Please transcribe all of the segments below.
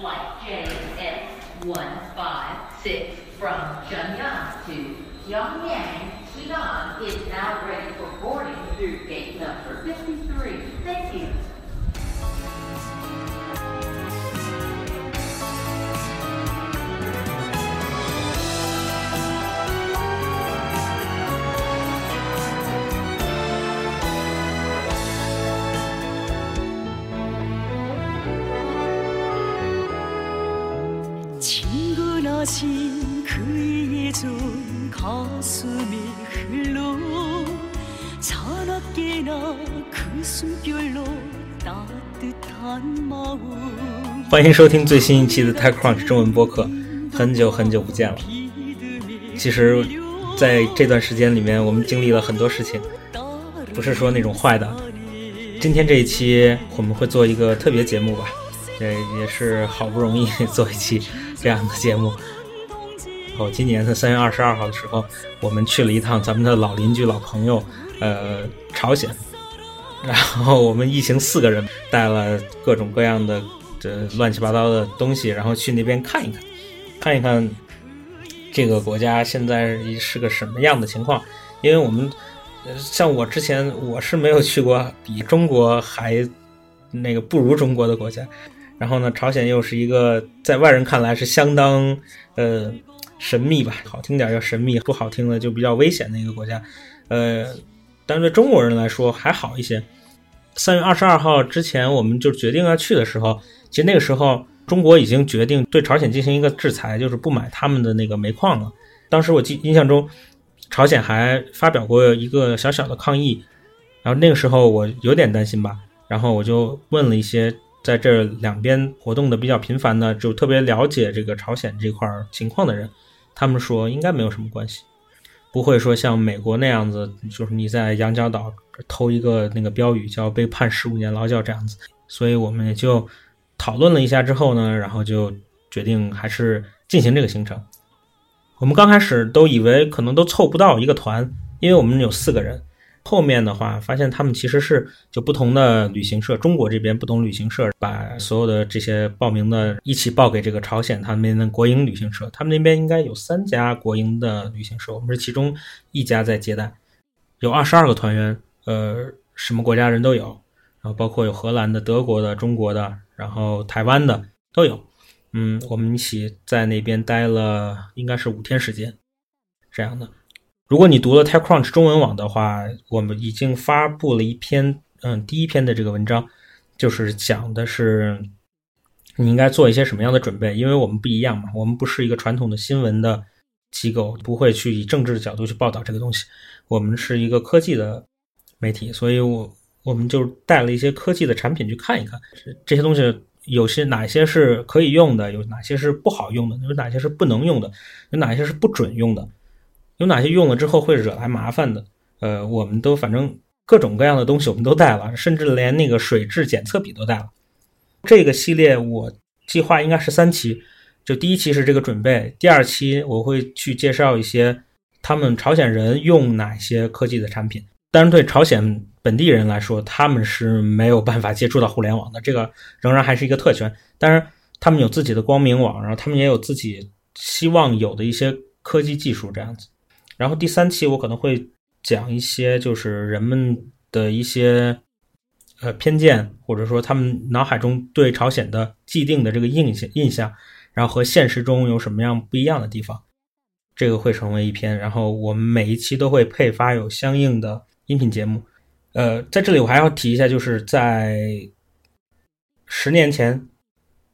Flight JX156 from Shenyang to Pyongyang, Sudan is now ready for boarding through gate number 53. Thank you. 欢迎收听最新一期的 TechCrunch 中文播客。很久很久不见了。其实，在这段时间里面，我们经历了很多事情，不是说那种坏的。今天这一期我们会做一个特别节目吧，这也是好不容易做一期这样的节目。哦，今年的三月二十二号的时候，我们去了一趟咱们的老邻居、老朋友，呃，朝鲜。然后我们一行四个人带了各种各样的这乱七八糟的东西，然后去那边看一看，看一看这个国家现在是个什么样的情况。因为我们像我之前我是没有去过比中国还那个不如中国的国家。然后呢，朝鲜又是一个在外人看来是相当呃。神秘吧，好听点叫神秘，不好听的就比较危险的一个国家。呃，但是对中国人来说还好一些。三月二十二号之前，我们就决定要去的时候，其实那个时候中国已经决定对朝鲜进行一个制裁，就是不买他们的那个煤矿了。当时我记印象中，朝鲜还发表过一个小小的抗议。然后那个时候我有点担心吧，然后我就问了一些在这两边活动的比较频繁的，就特别了解这个朝鲜这块情况的人。他们说应该没有什么关系，不会说像美国那样子，就是你在羊角岛偷一个那个标语叫被判十五年劳教这样子。所以我们也就讨论了一下之后呢，然后就决定还是进行这个行程。我们刚开始都以为可能都凑不到一个团，因为我们有四个人。后面的话，发现他们其实是就不同的旅行社，中国这边不同旅行社把所有的这些报名的一起报给这个朝鲜他们的国营旅行社，他们那边应该有三家国营的旅行社，我们是其中一家在接待，有二十二个团员，呃，什么国家人都有，然后包括有荷兰的、德国的、中国的，然后台湾的都有，嗯，我们一起在那边待了应该是五天时间，这样的。如果你读了 TechCrunch 中文网的话，我们已经发布了一篇，嗯，第一篇的这个文章，就是讲的是你应该做一些什么样的准备，因为我们不一样嘛，我们不是一个传统的新闻的机构，不会去以政治的角度去报道这个东西，我们是一个科技的媒体，所以我我们就带了一些科技的产品去看一看，这些东西有些哪些是可以用的，有哪些是不好用的，有哪些是不能用的，有哪些是不准用的。有哪些用了之后会惹来麻烦的？呃，我们都反正各种各样的东西我们都带了，甚至连那个水质检测笔都带了。这个系列我计划应该是三期，就第一期是这个准备，第二期我会去介绍一些他们朝鲜人用哪些科技的产品。但是，对朝鲜本地人来说，他们是没有办法接触到互联网的，这个仍然还是一个特权。当然，他们有自己的光明网，然后他们也有自己希望有的一些科技技术这样子。然后第三期我可能会讲一些，就是人们的一些呃偏见，或者说他们脑海中对朝鲜的既定的这个印象印象，然后和现实中有什么样不一样的地方，这个会成为一篇。然后我们每一期都会配发有相应的音频节目。呃，在这里我还要提一下，就是在十年前，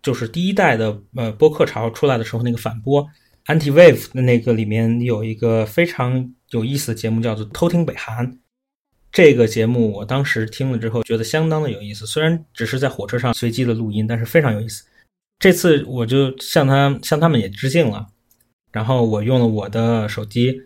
就是第一代的呃播客潮出来的时候，那个反播。Anti Wave 的那个里面有一个非常有意思的节目，叫做《偷听北韩》。这个节目我当时听了之后，觉得相当的有意思。虽然只是在火车上随机的录音，但是非常有意思。这次我就向他向他们也致敬了。然后我用了我的手机，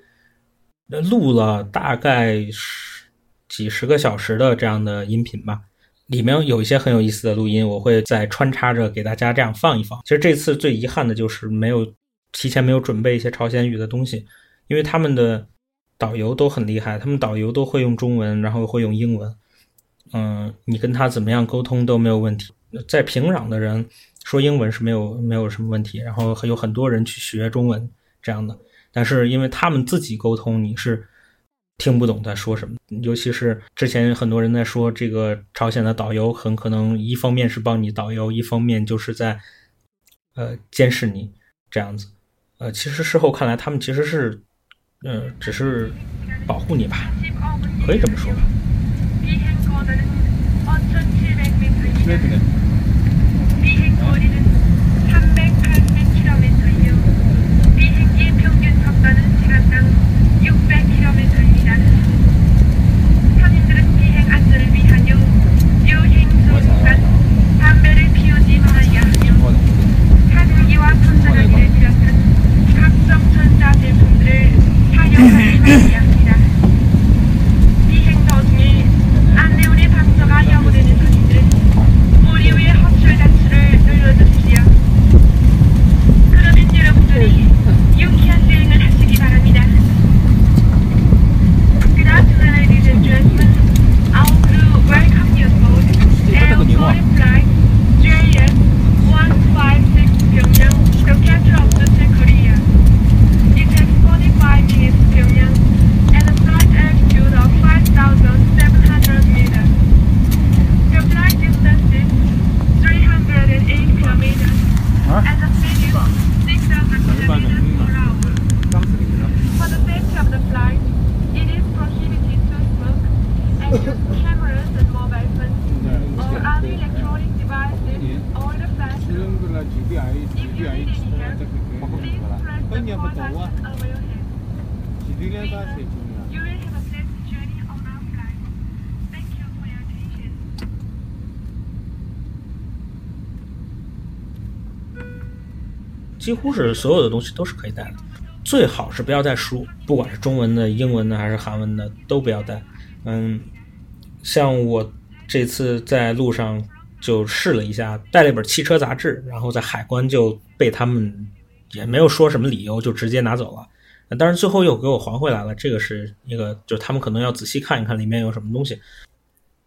录了大概十几十个小时的这样的音频吧。里面有一些很有意思的录音，我会再穿插着给大家这样放一放。其实这次最遗憾的就是没有。提前没有准备一些朝鲜语的东西，因为他们的导游都很厉害，他们导游都会用中文，然后会用英文。嗯，你跟他怎么样沟通都没有问题。在平壤的人，说英文是没有没有什么问题，然后有很多人去学中文这样的。但是因为他们自己沟通，你是听不懂在说什么。尤其是之前很多人在说，这个朝鲜的导游很可能一方面是帮你导游，一方面就是在呃监视你这样子。呃，其实事后看来，他们其实是呃只是保护你吧，可以这么说吧。几乎是所有的东西都是可以带的，最好是不要带书，不管是中文的、英文的还是韩文的都不要带。嗯，像我这次在路上就试了一下，带了一本汽车杂志，然后在海关就被他们也没有说什么理由，就直接拿走了。但是最后又给我还回来了，这个是一个，就他们可能要仔细看一看里面有什么东西。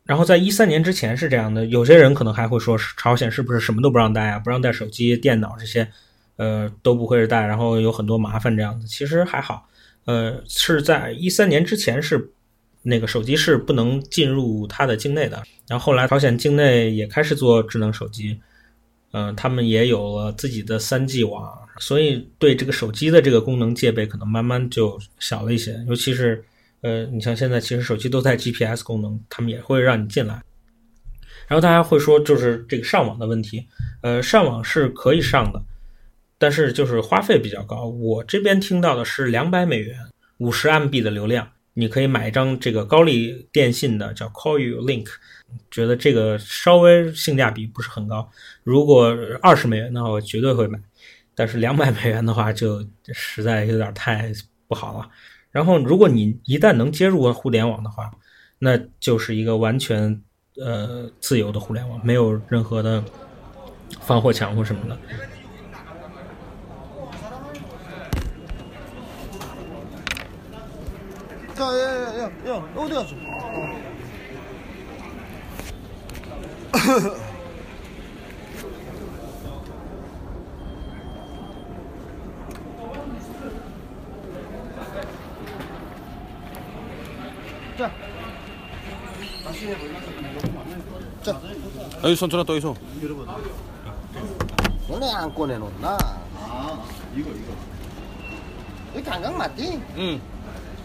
然后在一三年之前是这样的，有些人可能还会说，朝鲜是不是什么都不让带啊？不让带手机、电脑这些，呃，都不会是带，然后有很多麻烦这样子。其实还好，呃，是在一三年之前是那个手机是不能进入它的境内的。然后后来朝鲜境内也开始做智能手机，嗯、他们也有了自己的三 G 网，所以对这个手机的这个功能戒备可能慢慢就小了一些，尤其是。呃，你像现在其实手机都带 GPS 功能，他们也会让你进来。然后大家会说，就是这个上网的问题，呃，上网是可以上的，但是就是花费比较高。我这边听到的是两百美元，五十 MB 的流量，你可以买一张这个高丽电信的叫 Call You Link，觉得这个稍微性价比不是很高。如果二十美元的话，我绝对会买，但是两百 美元的话，就实在有点太不好了。然后，如果你一旦能接入互联网的话，那就是一个完全呃自由的互联网，没有任何的防火墙或什么的。 자, 야, 야, 야, 야, 어디 갔어? 자? 자, 여기 손 들어 또 있어. 원래 안 꺼내놓나? 아, 이거, 이거. 이거 강강 맞지? 응.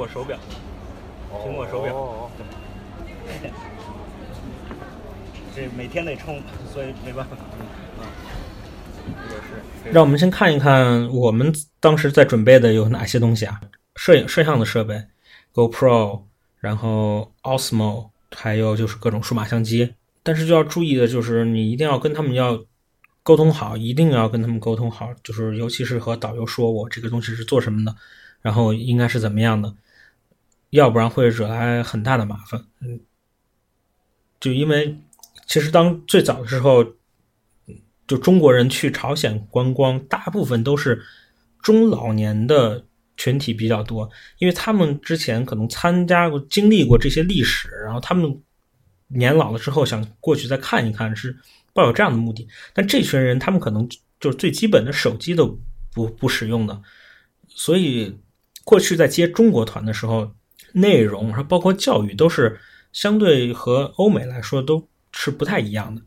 果手表，苹果手表，这每天得充，所以没办法。让我们先看一看我们当时在准备的有哪些东西啊？摄影摄像的设备，GoPro，然后 Osmo，还有就是各种数码相机。但是就要注意的就是，你一定要跟他们要沟通好，一定要跟他们沟通好，就是尤其是和导游说我这个东西是做什么的，然后应该是怎么样的，要不然会惹来很大的麻烦。嗯，就因为其实当最早的时候，就中国人去朝鲜观光，大部分都是中老年的群体比较多，因为他们之前可能参加过、经历过这些历史，然后他们年老了之后想过去再看一看，是抱有这样的目的。但这群人他们可能就是最基本的手机都不不使用的，所以过去在接中国团的时候，内容还包括教育都是相对和欧美来说都是不太一样的。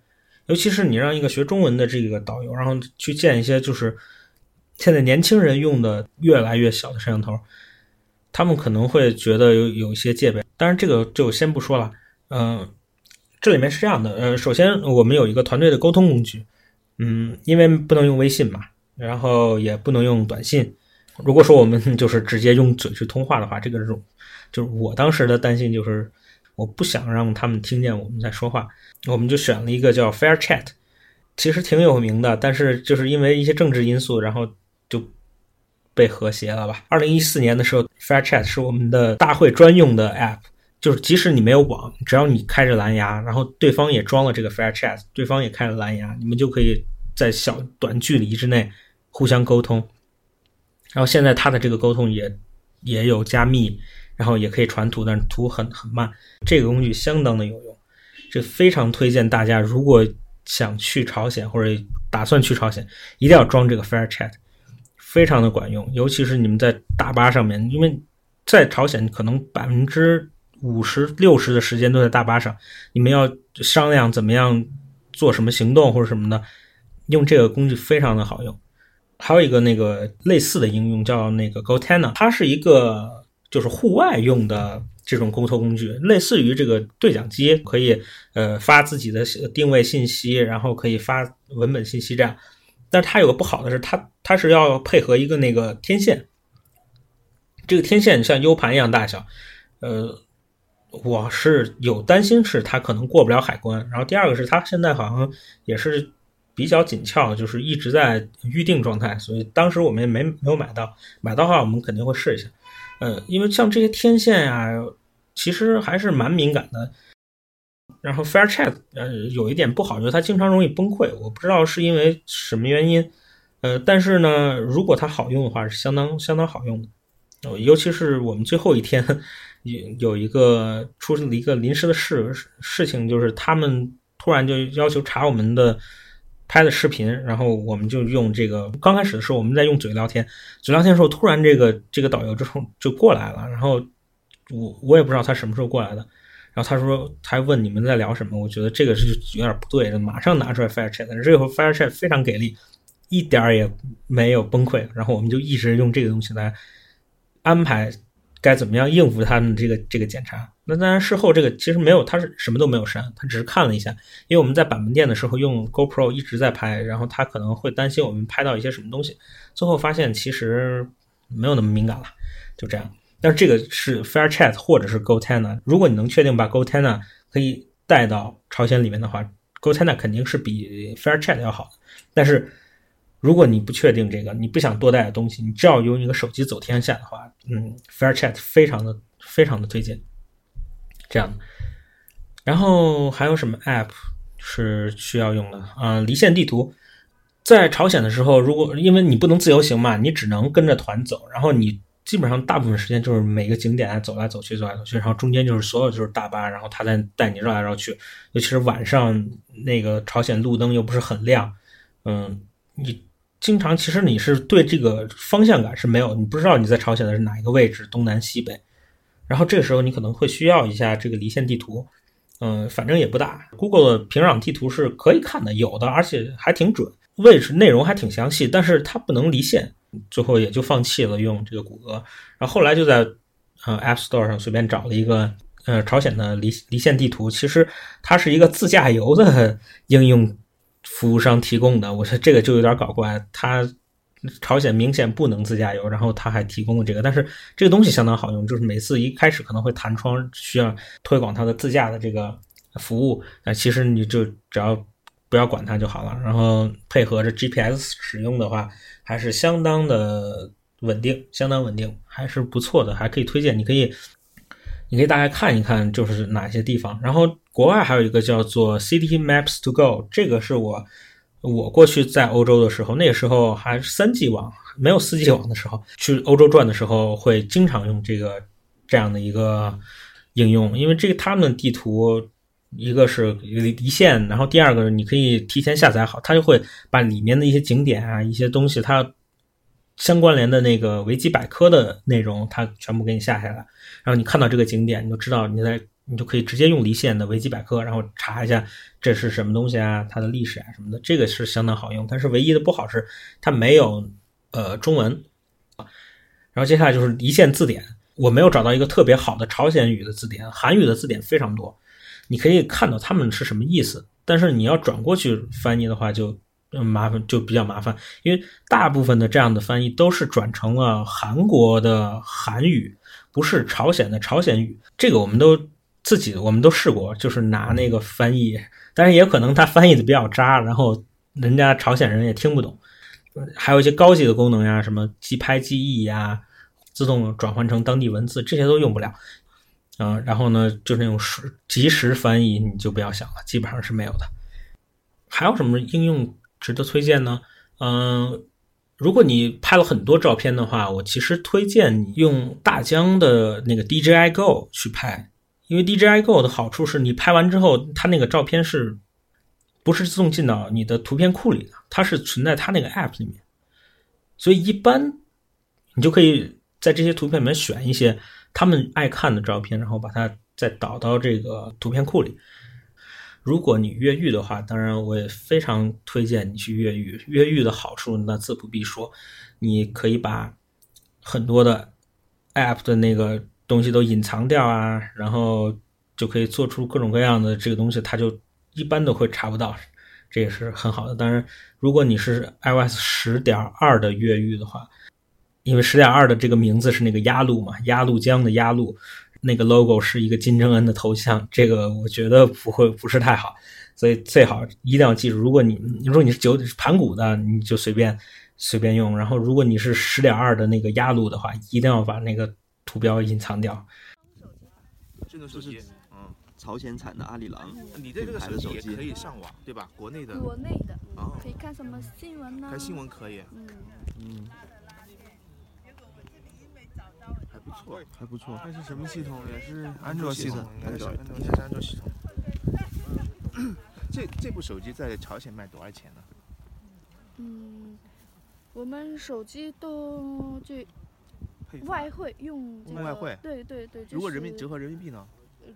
尤其是你让一个学中文的这个导游，然后去见一些就是现在年轻人用的越来越小的摄像头，他们可能会觉得有有一些戒备。当然，这个就先不说了。嗯、这里面是这样的，呃，首先我们有一个团队的沟通工具，嗯，因为不能用微信嘛，然后也不能用短信。如果说我们就是直接用嘴去通话的话，这个是就是我当时的担心就是我不想让他们听见我们在说话，我们就选了一个叫 Fair Chat，其实挺有名的，但是就是因为一些政治因素，然后就被和谐了吧。二零一四年的时候，Fair Chat 是我们的大会专用的 App，就是即使你没有网，只要你开着蓝牙，然后对方也装了这个 Fair Chat，对方也开了蓝牙，你们就可以在小短距离之内互相沟通。然后现在它的这个沟通也也有加密，然后也可以传图，但是图很很慢。这个工具相当的有用，这非常推荐大家，如果想去朝鲜或者打算去朝鲜，一定要装这个 Fair Chat，非常的管用。尤其是你们在大巴上面，因为在朝鲜可能百分之五十六十的时间都在大巴上，你们要商量怎么样做什么行动或者什么的，用这个工具非常的好用。还有一个那个类似的应用叫那个 Gotana，它是一个就是户外用的这种沟通工具，类似于这个对讲机，可以呃发自己的定位信息，然后可以发文本信息这样。但它有个不好的是，它它是要配合一个那个天线，这个天线像 U 盘一样大小，呃，我是有担心是它可能过不了海关。然后第二个是它现在好像也是。比较紧俏，就是一直在预定状态，所以当时我们也没没有买到。买到的话，我们肯定会试一下。呃，因为像这些天线呀、啊，其实还是蛮敏感的。然后 Fair Chat 呃有一点不好，就是它经常容易崩溃，我不知道是因为什么原因。呃，但是呢，如果它好用的话，是相当相当好用的。尤其是我们最后一天有有一个出了一个临时的事事情，就是他们突然就要求查我们的。拍的视频，然后我们就用这个。刚开始的时候，我们在用嘴聊天，嘴聊天的时候，突然这个这个导游之后就过来了，然后我我也不知道他什么时候过来的，然后他说他问你们在聊什么，我觉得这个是有点不对，马上拿出来 Fire Chat，这个 Fire Chat 非常给力，一点儿也没有崩溃，然后我们就一直用这个东西来安排该怎么样应付他们这个这个检查。那当然，事后这个其实没有，他是什么都没有删，他只是看了一下。因为我们在板门店的时候用 GoPro 一直在拍，然后他可能会担心我们拍到一些什么东西，最后发现其实没有那么敏感了，就这样。但是这个是 Fair Chat 或者是 Gotana，如果你能确定把 Gotana 可以带到朝鲜里面的话，Gotana 肯定是比 Fair Chat 要好。但是如果你不确定这个，你不想多带的东西，你只要用一个手机走天下的话，嗯，Fair Chat 非常的非常的推荐。这样，然后还有什么 App 是需要用的？啊、离线地图，在朝鲜的时候，如果因为你不能自由行嘛，你只能跟着团走，然后你基本上大部分时间就是每个景点走来走去，走来走去，然后中间就是所有就是大巴，然后他再带你绕来绕去，尤其是晚上那个朝鲜路灯又不是很亮，嗯，你经常其实你是对这个方向感是没有，你不知道你在朝鲜的是哪一个位置，东南西北。然后这个时候你可能会需要一下这个离线地图，嗯，反正也不大。Google 的平壤地图是可以看的，有的，而且还挺准，位置内容还挺详细，但是它不能离线，最后也就放弃了用这个谷歌。然后后来就在呃 App Store 上随便找了一个呃朝鲜的离离线地图，其实它是一个自驾游的应用服务商提供的，我说这个就有点搞怪，他。朝鲜明显不能自驾游，然后他还提供了这个，但是这个东西相当好用，就是每次一开始可能会弹窗，需要推广他的自驾的这个服务，那其实你就只要不要管它就好了。然后配合着 GPS 使用的话，还是相当的稳定，相当稳定，还是不错的，还可以推荐。你可以，你可以大概看一看，就是哪些地方。然后国外还有一个叫做 City Maps to Go，这个是我我过去在欧洲的时候，那个时候还是三 G 网，没有四 G 网的时候，去欧洲转的时候会经常用这个这样的一个应用，因为这个他们地图。一个是离离线，然后第二个你可以提前下载好，它就会把里面的一些景点啊、一些东西，它相关联的那个维基百科的内容，它全部给你下下来。然后你看到这个景点，你就知道你在，你就可以直接用离线的维基百科，然后查一下这是什么东西啊，它的历史啊什么的，这个是相当好用。但是唯一的不好是它没有呃中文。然后接下来就是离线字典，我没有找到一个特别好的朝鲜语的字典，韩语的字典非常多。你可以看到他们是什么意思，但是你要转过去翻译的话，就嗯麻烦，就比较麻烦，因为大部分的这样的翻译都是转成了韩国的韩语，不是朝鲜的朝鲜语。这个我们都自己我们都试过，就是拿那个翻译，但是也可能他翻译的比较渣，然后人家朝鲜人也听不懂。还有一些高级的功能呀，什么即拍即译呀，自动转换成当地文字，这些都用不了。嗯，然后呢，就是那种时即时翻译，你就不要想了，基本上是没有的。还有什么应用值得推荐呢？嗯，如果你拍了很多照片的话，我其实推荐你用大疆的那个 DJI Go 去拍，因为 DJI Go 的好处是你拍完之后，它那个照片是不是自动进到你的图片库里的？它是存在它那个 App 里面，所以一般你就可以在这些图片里面选一些。他们爱看的照片，然后把它再导到这个图片库里。如果你越狱的话，当然我也非常推荐你去越狱。越狱的好处那自不必说，你可以把很多的 App 的那个东西都隐藏掉啊，然后就可以做出各种各样的这个东西，它就一般都会查不到，这也是很好的。当然，如果你是 iOS 十点二的越狱的话。因为十点二的这个名字是那个鸭绿嘛，鸭绿江的鸭绿，那个 logo 是一个金正恩的头像，这个我觉得不会不是太好，所以最好一定要记住，如果你如果你是九盘古的，你就随便随便用，然后如果你是十点二的那个压路的话，一定要把那个图标隐藏掉。这个手机，嗯，朝鲜产的阿里郎，你的这个手机也可以上网，对吧？国内的，国内的，哦，可以看什么新闻呢？看新闻可以，嗯，嗯。还不错，还不错。它是什么系统？也是安卓系统，应该是应该是安卓系统。这这部手机在朝鲜卖多少钱呢？嗯，我们手机都就外汇用这个外汇，对对对。如果人民折合人民币呢？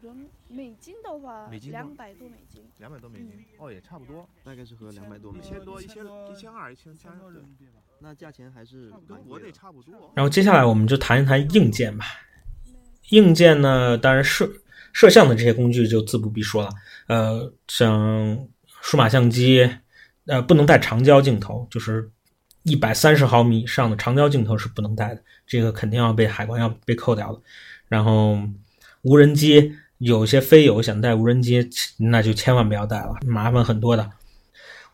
人美金的话，两百多美金。两百多美金，哦，也差不多，大概是和两百多美金。一千多，一千一千二，一千三人民币吧。那价钱还是跟国内差不多。然后接下来我们就谈一谈硬件吧。硬件呢，当然摄摄像的这些工具就自不必说了。呃，像数码相机，呃，不能带长焦镜头，就是一百三十毫米以上的长焦镜头是不能带的，这个肯定要被海关要被扣掉的。然后无人机，有些飞友想带无人机，那就千万不要带了，麻烦很多的。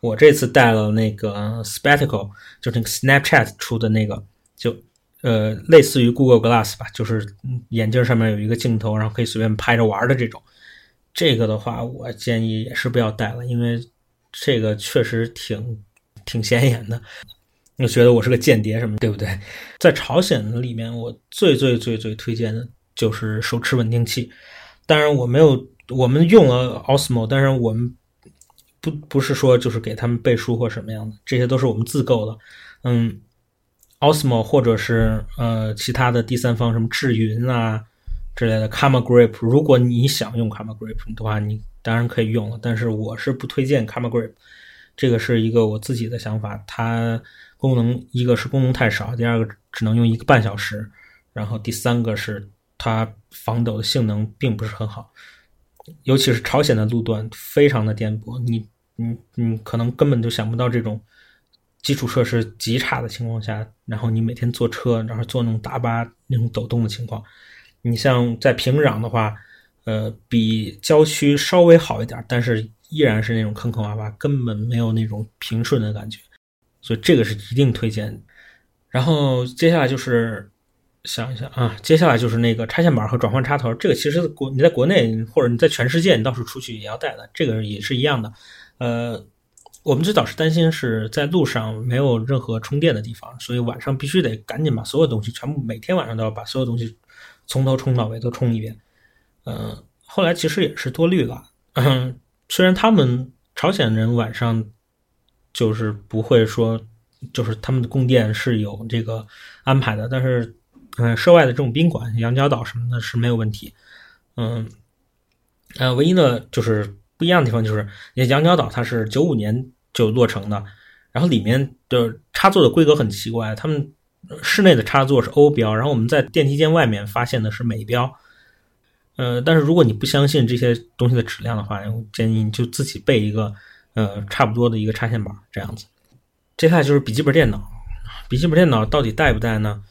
我这次带了那个 Spectacle，就是那个 Snapchat 出的那个，就呃类似于 Google Glass 吧，就是眼镜上面有一个镜头，然后可以随便拍着玩的这种。这个的话，我建议也是不要带了，因为这个确实挺挺显眼的，你觉得我是个间谍什么，对不对？在朝鲜里面，我最最最最推荐的就是手持稳定器。当然我没有，我们用了 Osmo，但是我们。不不是说就是给他们背书或什么样的，这些都是我们自购的。嗯，Osmo 或者是呃其他的第三方什么智云啊之类的 c a m a Grip，如果你想用 c a m a Grip 的话，你当然可以用了。但是我是不推荐 c a m a Grip，这个是一个我自己的想法。它功能一个是功能太少，第二个只能用一个半小时，然后第三个是它防抖的性能并不是很好，尤其是朝鲜的路段非常的颠簸，你。你你可能根本就想不到这种基础设施极差的情况下，然后你每天坐车，然后坐那种大巴那种抖动的情况。你像在平壤的话，呃，比郊区稍微好一点，但是依然是那种坑坑洼洼，根本没有那种平顺的感觉，所以这个是一定推荐。然后接下来就是想一想啊，接下来就是那个插线板和转换插头，这个其实国你在国内或者你在全世界你到处出去也要带的，这个也是一样的。呃，我们最早是担心是在路上没有任何充电的地方，所以晚上必须得赶紧把所有东西全部每天晚上都要把所有东西从头充到尾都充一遍。嗯，后来其实也是多虑了。嗯，虽然他们朝鲜人晚上就是不会说，就是他们的供电是有这个安排的，但是，嗯，涉外的这种宾馆、羊角岛什么的是没有问题。嗯，呃，唯一的就是不一样的地方就是，你羊角岛它是九五年就落成的，然后里面的插座的规格很奇怪，他们室内的插座是欧标，然后我们在电梯间外面发现的是美标。呃，但是如果你不相信这些东西的质量的话，我建议你就自己备一个，呃，差不多的一个插线板这样子。接下来就是笔记本电脑，笔记本电脑到底带不带呢？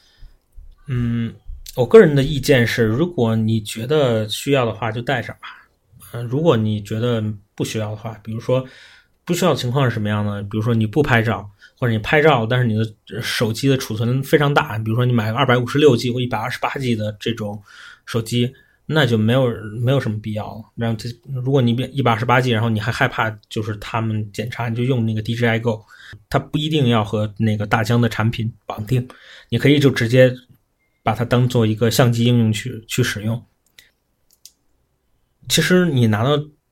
嗯，我个人的意见是，如果你觉得需要的话，就带上吧。嗯，如果你觉得不需要的话，比如说不需要的情况是什么样呢？比如说你不拍照，或者你拍照，但是你的手机的储存非常大，比如说你买个二百五十六 G 或一百二十八 G 的这种手机。那就没有没有什么必要了。然后这如果你一百二十八 G，然后你还害怕就是他们检查，你就用那个 DJI Go，它不一定要和那个大疆的产品绑定，你可以就直接把它当做一个相机应用去去使用。其实你拿到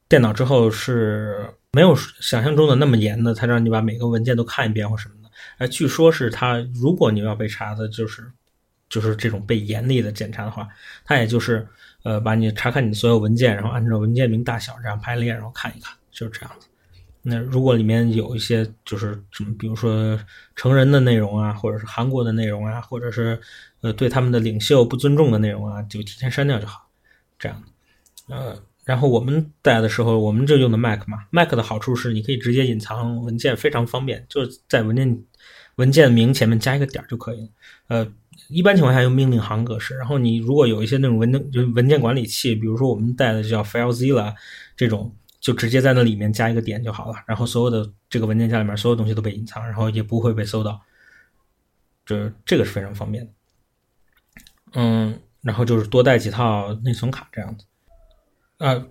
电脑之后是没有想象中的那么严的，他让你把每个文件都看一遍或什么的。哎，据说是他如果你要被查的，就是就是这种被严厉的检查的话，他也就是。呃，把你查看你所有文件，然后按照文件名大小这样排列，然后看一看，就是这样子。那如果里面有一些就是什么，比如说成人的内容啊，或者是韩国的内容啊，或者是呃对他们的领袖不尊重的内容啊，就提前删掉就好。这样，呃，然后我们带的时候，我们就用的 Mac 嘛，Mac 的好处是你可以直接隐藏文件，非常方便，就是在文件文件名前面加一个点就可以了。呃。一般情况下用命令行格式，然后你如果有一些那种文件就文件管理器，比如说我们带的叫 FileZilla 这种，就直接在那里面加一个点就好了，然后所有的这个文件夹里面所有东西都被隐藏，然后也不会被搜到，这这个是非常方便的。嗯，然后就是多带几套内存卡这样子。呃，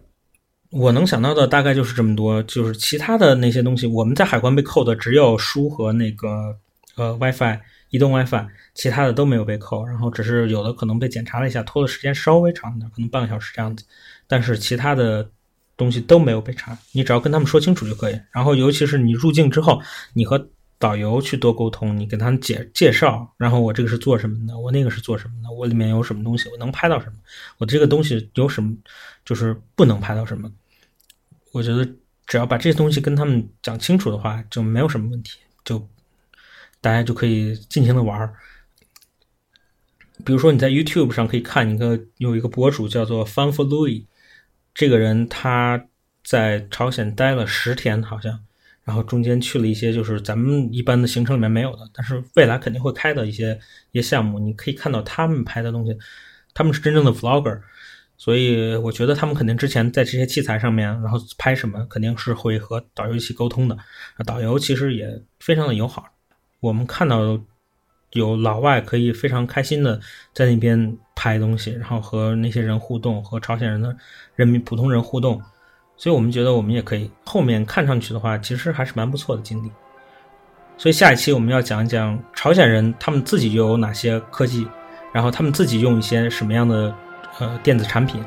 我能想到的大概就是这么多，就是其他的那些东西，我们在海关被扣的只有书和那个呃 WiFi。移动 WiFi，其他的都没有被扣，然后只是有的可能被检查了一下，拖的时间稍微长一点，可能半个小时这样子。但是其他的东西都没有被查，你只要跟他们说清楚就可以。然后尤其是你入境之后，你和导游去多沟通，你跟他们介介绍，然后我这个是做什么的，我那个是做什么的，我里面有什么东西，我能拍到什么，我这个东西有什么，就是不能拍到什么。我觉得只要把这些东西跟他们讲清楚的话，就没有什么问题，就。大家就可以尽情的玩，比如说你在 YouTube 上可以看一个有一个博主叫做 Fun for Louis，这个人他在朝鲜待了十天好像，然后中间去了一些就是咱们一般的行程里面没有的，但是未来肯定会开的一些一些项目，你可以看到他们拍的东西，他们是真正的 Vlogger，所以我觉得他们肯定之前在这些器材上面，然后拍什么肯定是会和导游一起沟通的，导游其实也非常的友好。我们看到有老外可以非常开心的在那边拍东西，然后和那些人互动，和朝鲜人的人民普通人互动，所以我们觉得我们也可以。后面看上去的话，其实还是蛮不错的经历。所以下一期我们要讲一讲朝鲜人他们自己又有哪些科技，然后他们自己用一些什么样的呃电子产品。